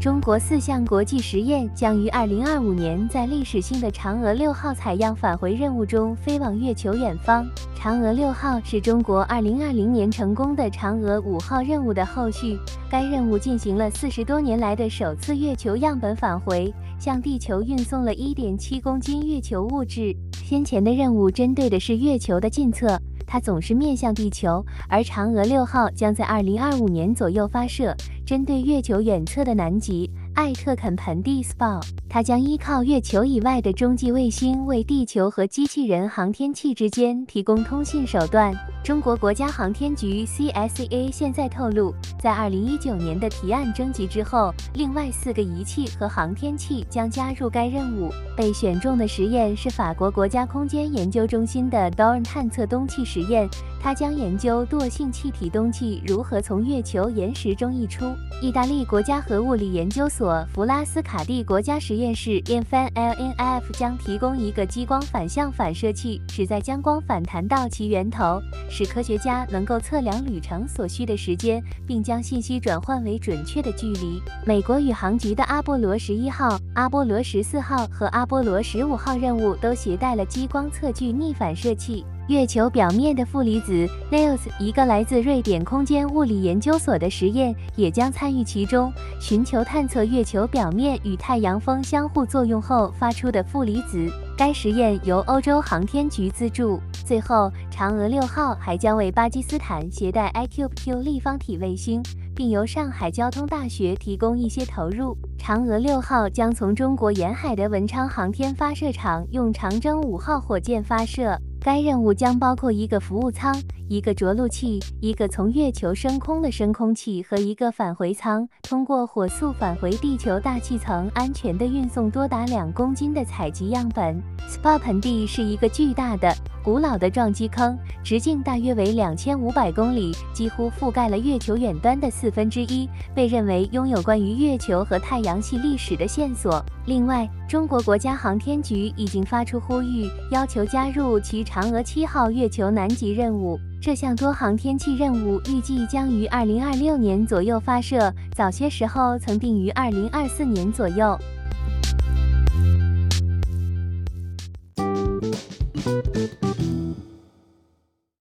中国四项国际实验将于二零二五年在历史性的嫦娥六号采样返回任务中飞往月球远方。嫦娥六号是中国二零二零年成功的嫦娥五号任务的后续，该任务进行了四十多年来的首次月球样本返回，向地球运送了一点七公斤月球物质。先前的任务针对的是月球的近侧。它总是面向地球，而嫦娥六号将在二零二五年左右发射，针对月球远侧的南极。艾特肯盆地 SPA，它将依靠月球以外的中继卫星，为地球和机器人航天器之间提供通信手段。中国国家航天局 CSA 现在透露，在二零一九年的提案征集之后，另外四个仪器和航天器将加入该任务。被选中的实验是法国国家空间研究中心的 DORN 探测氡气实验，它将研究惰性气体氡气如何从月球岩石中溢出。意大利国家核物理研究所。弗拉斯卡蒂国家实验室 （INFLNF） 将提供一个激光反向反射器，旨在将光反弹到其源头，使科学家能够测量旅程所需的时间，并将信息转换为准确的距离。美国宇航局的阿波罗十一号、阿波罗十四号和阿波罗十五号任务都携带了激光测距逆反射器。月球表面的负离子 NEOS，一个来自瑞典空间物理研究所的实验也将参与其中，寻求探测月球表面与太阳风相互作用后发出的负离子。该实验由欧洲航天局资助。最后，嫦娥六号还将为巴基斯坦携带 iQQ 立方体卫星，并由上海交通大学提供一些投入。嫦娥六号将从中国沿海的文昌航天发射场用长征五号火箭发射。该任务将包括一个服务舱、一个着陆器、一个从月球升空的升空器和一个返回舱，通过火速返回地球大气层，安全地运送多达两公斤的采集样本。SPA 盆地是一个巨大的、古老的撞击坑，直径大约为两千五百公里，几乎覆盖了月球远端的四分之一，被认为拥有关于月球和太阳系历史的线索。另外，中国国家航天局已经发出呼吁，要求加入其嫦娥七号月球南极任务。这项多航天器任务预计将于二零二六年左右发射，早些时候曾定于二零二四年左右。